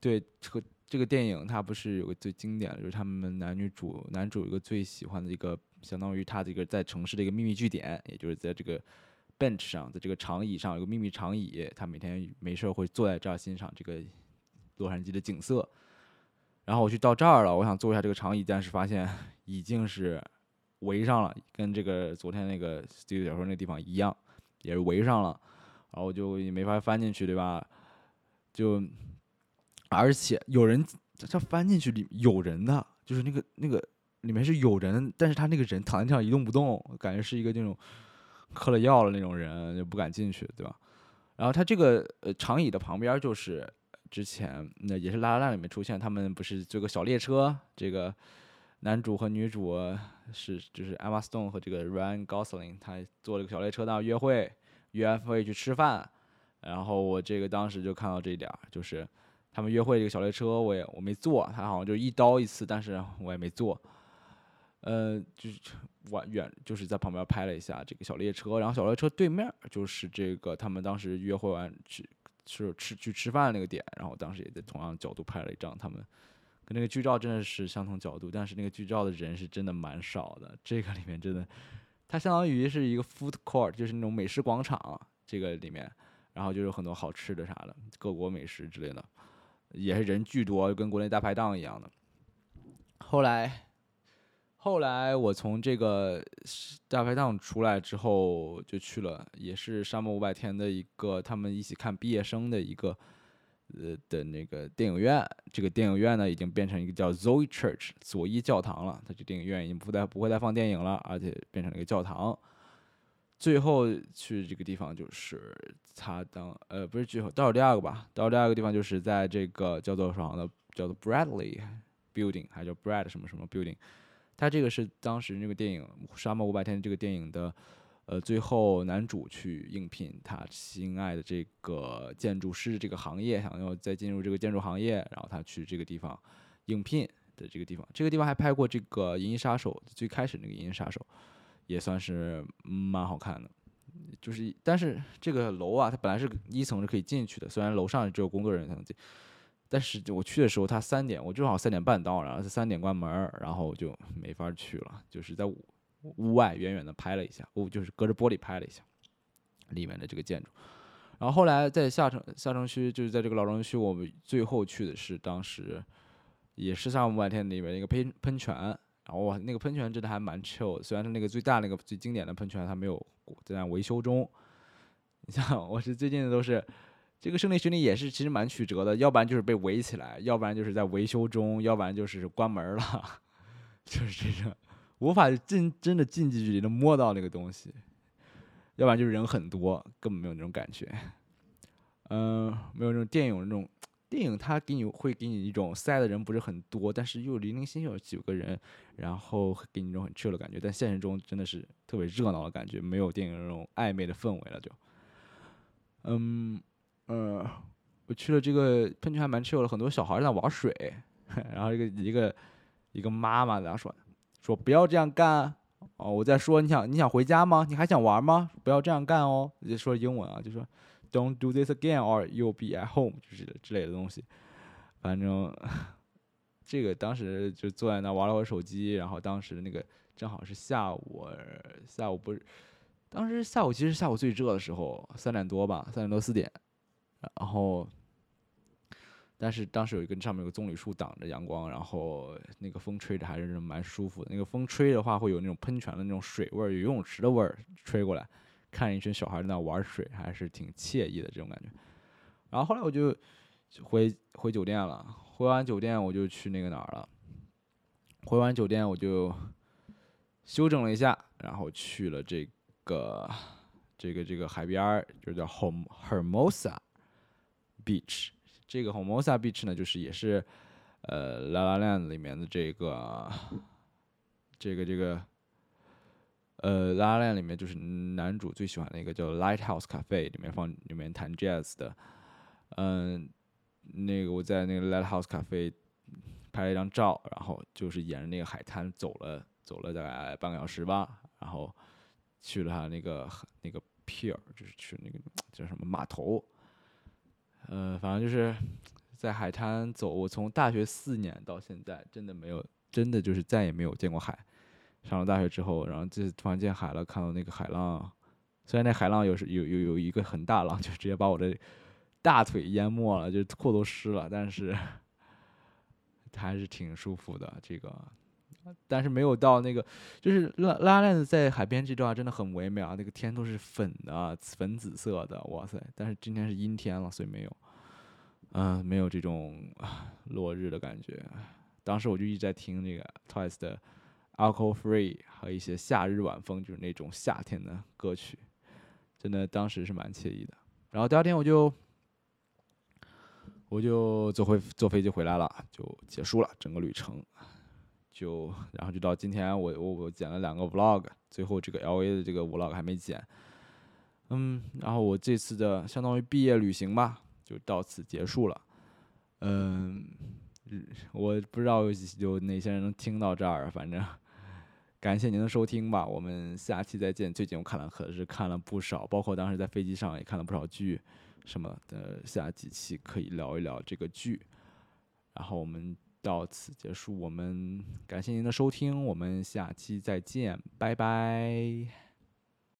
对这个。这个电影它不是有个最经典的，就是他们男女主男主有个最喜欢的一个，相当于他这个在城市的一个秘密据点，也就是在这个 bench 上，在这个长椅上有个秘密长椅，他每天没事会坐在这儿欣赏这个洛杉矶的景色。然后我去到这儿了，我想坐一下这个长椅，但是发现 已经是围上了，跟这个昨天那个 studio 小说那地方一样，也是围上了，然后我就也没法翻进去，对吧？就。而且有人他翻进去里有人的，就是那个那个里面是有人，但是他那个人躺在地上一动不动，感觉是一个那种嗑了药的那种人，就不敢进去，对吧？然后他这个呃长椅的旁边就是之前那也是拉拉烂里面出现，他们不是坐个小列车，这个男主和女主是就是 Emma Stone 和这个 Ryan Gosling，他坐了个小列车那约会，约完会去吃饭，然后我这个当时就看到这一点，就是。他们约会这个小列车，我也我没坐，他好像就一刀一次，但是我也没坐。呃，就是我远就是在旁边拍了一下这个小列车，然后小列车对面就是这个他们当时约会完去是吃去吃饭的那个点，然后当时也在同样角度拍了一张，他们跟那个剧照真的是相同角度，但是那个剧照的人是真的蛮少的。这个里面真的，它相当于是一个 food court，就是那种美食广场，这个里面，然后就有很多好吃的啥的，各国美食之类的。也是人巨多，跟国内大排档一样的。后来，后来我从这个大排档出来之后，就去了，也是沙漠五百天的一个，他们一起看毕业生的一个呃的那个电影院，这个电影院呢已经变成一个叫 Zoe Church 左伊教堂了。它这电影院已经不再不会再放电影了，而且变成了一个教堂。最后去这个地方就是他当呃不是最后到了第二个吧，到了第二个地方就是在这个叫做什么的叫做 Bradley Building，还叫 Brad 什么什么 Building。他这个是当时那个电影《沙漠五百天》这个电影的。呃，最后男主去应聘他心爱的这个建筑师这个行业，想要再进入这个建筑行业，然后他去这个地方应聘的这个地方，这个地方还拍过这个《银翼杀手》最开始那个《银翼杀手》，也算是蛮好看的。就是，但是这个楼啊，它本来是一层是可以进去的，虽然楼上只有工作人员才能进，但是我去的时候，他三点，我正好三点半到，然后他三点关门，然后就没法去了，就是在五。屋外远远的拍了一下，哦，就是隔着玻璃拍了一下里面的这个建筑。然后后来在下城下城区，就是在这个老城区，我们最后去的是当时也是上五百天里面一个喷喷泉。然后哇，那个喷泉真的还蛮 chill，虽然是那个最大那个最经典的喷泉，它没有在维修中。你像我是最近的都是这个胜利巡礼也是其实蛮曲折的，要不然就是被围起来，要不然就是在维修中，要不然就是关门了，就是这种。无法近真的近距离的摸到那个东西，要不然就是人很多，根本没有那种感觉。嗯，没有那种电影那种电影，它给你会给你一种塞的人不是很多，但是又零零星星有几个人，然后给你一种很 chill 的感觉。但现实中真的是特别热闹的感觉，没有电影那种暧昧的氛围了。就，嗯嗯，我去了这个喷泉还蛮 chill 的，很多小孩在玩水，然后一个一个一个妈妈在那说。说不要这样干哦！我在说你想你想回家吗？你还想玩吗？不要这样干哦！就说英文啊，就说 Don't do this again or you'll be at home，就是之类的东西。反正这个当时就坐在那玩了会手机，然后当时那个正好是下午，下午不是，当时下午其实下午最热的时候，三点多吧，三点多四点，然后。但是当时有一根上面有个棕榈树挡着阳光，然后那个风吹着还是蛮舒服的。那个风吹的话会有那种喷泉的那种水味儿，游泳池的味儿吹过来，看一群小孩在那玩水，还是挺惬意的这种感觉。然后后来我就回回酒店了，回完酒店我就去那个哪儿了，回完酒店我就休整了一下，然后去了这个这个这个海边儿，就叫 Hom Hermosa Beach。这个 Homosa Beach 呢，就是也是，呃，《La La Land》里面的这个，这个这个，呃，《La La Land》里面就是男主最喜欢的一个叫 Lighthouse Cafe，里面放里面弹 Jazz 的，嗯，那个我在那个 Lighthouse Cafe 拍了一张照，然后就是沿着那个海滩走了走了大概半个小时吧，然后去了他那个那个 pier，就是去那个叫什么码头。呃，反正就是在海滩走。我从大学四年到现在，真的没有，真的就是再也没有见过海。上了大学之后，然后这突然见海了，看到那个海浪，虽然那海浪有时有有有一个很大浪，就直接把我的大腿淹没了，就裤都湿了，但是 还是挺舒服的。这个，但是没有到那个，就是拉拉链子在海边这段真的很唯美啊，那个天都是粉的，粉紫色的，哇塞！但是今天是阴天了，所以没有。嗯，没有这种落日的感觉。当时我就一直在听那个 Twice 的《Alcohol Free》和一些夏日晚风，就是那种夏天的歌曲，真的当时是蛮惬意的。然后第二天我就我就坐回坐飞机回来了，就结束了整个旅程。就 然后就到今天，我我我剪了两个 Vlog，最后这个 LA 的这个 Vlog 还没剪。嗯，然后我这次的相当于毕业旅行吧。就到此结束了，嗯，我不知道有哪些人能听到这儿，反正感谢您的收听吧，我们下期再见。最近我看了可是看了不少，包括当时在飞机上也看了不少剧什么的，下几期可以聊一聊这个剧。然后我们到此结束，我们感谢您的收听，我们下期再见，拜拜。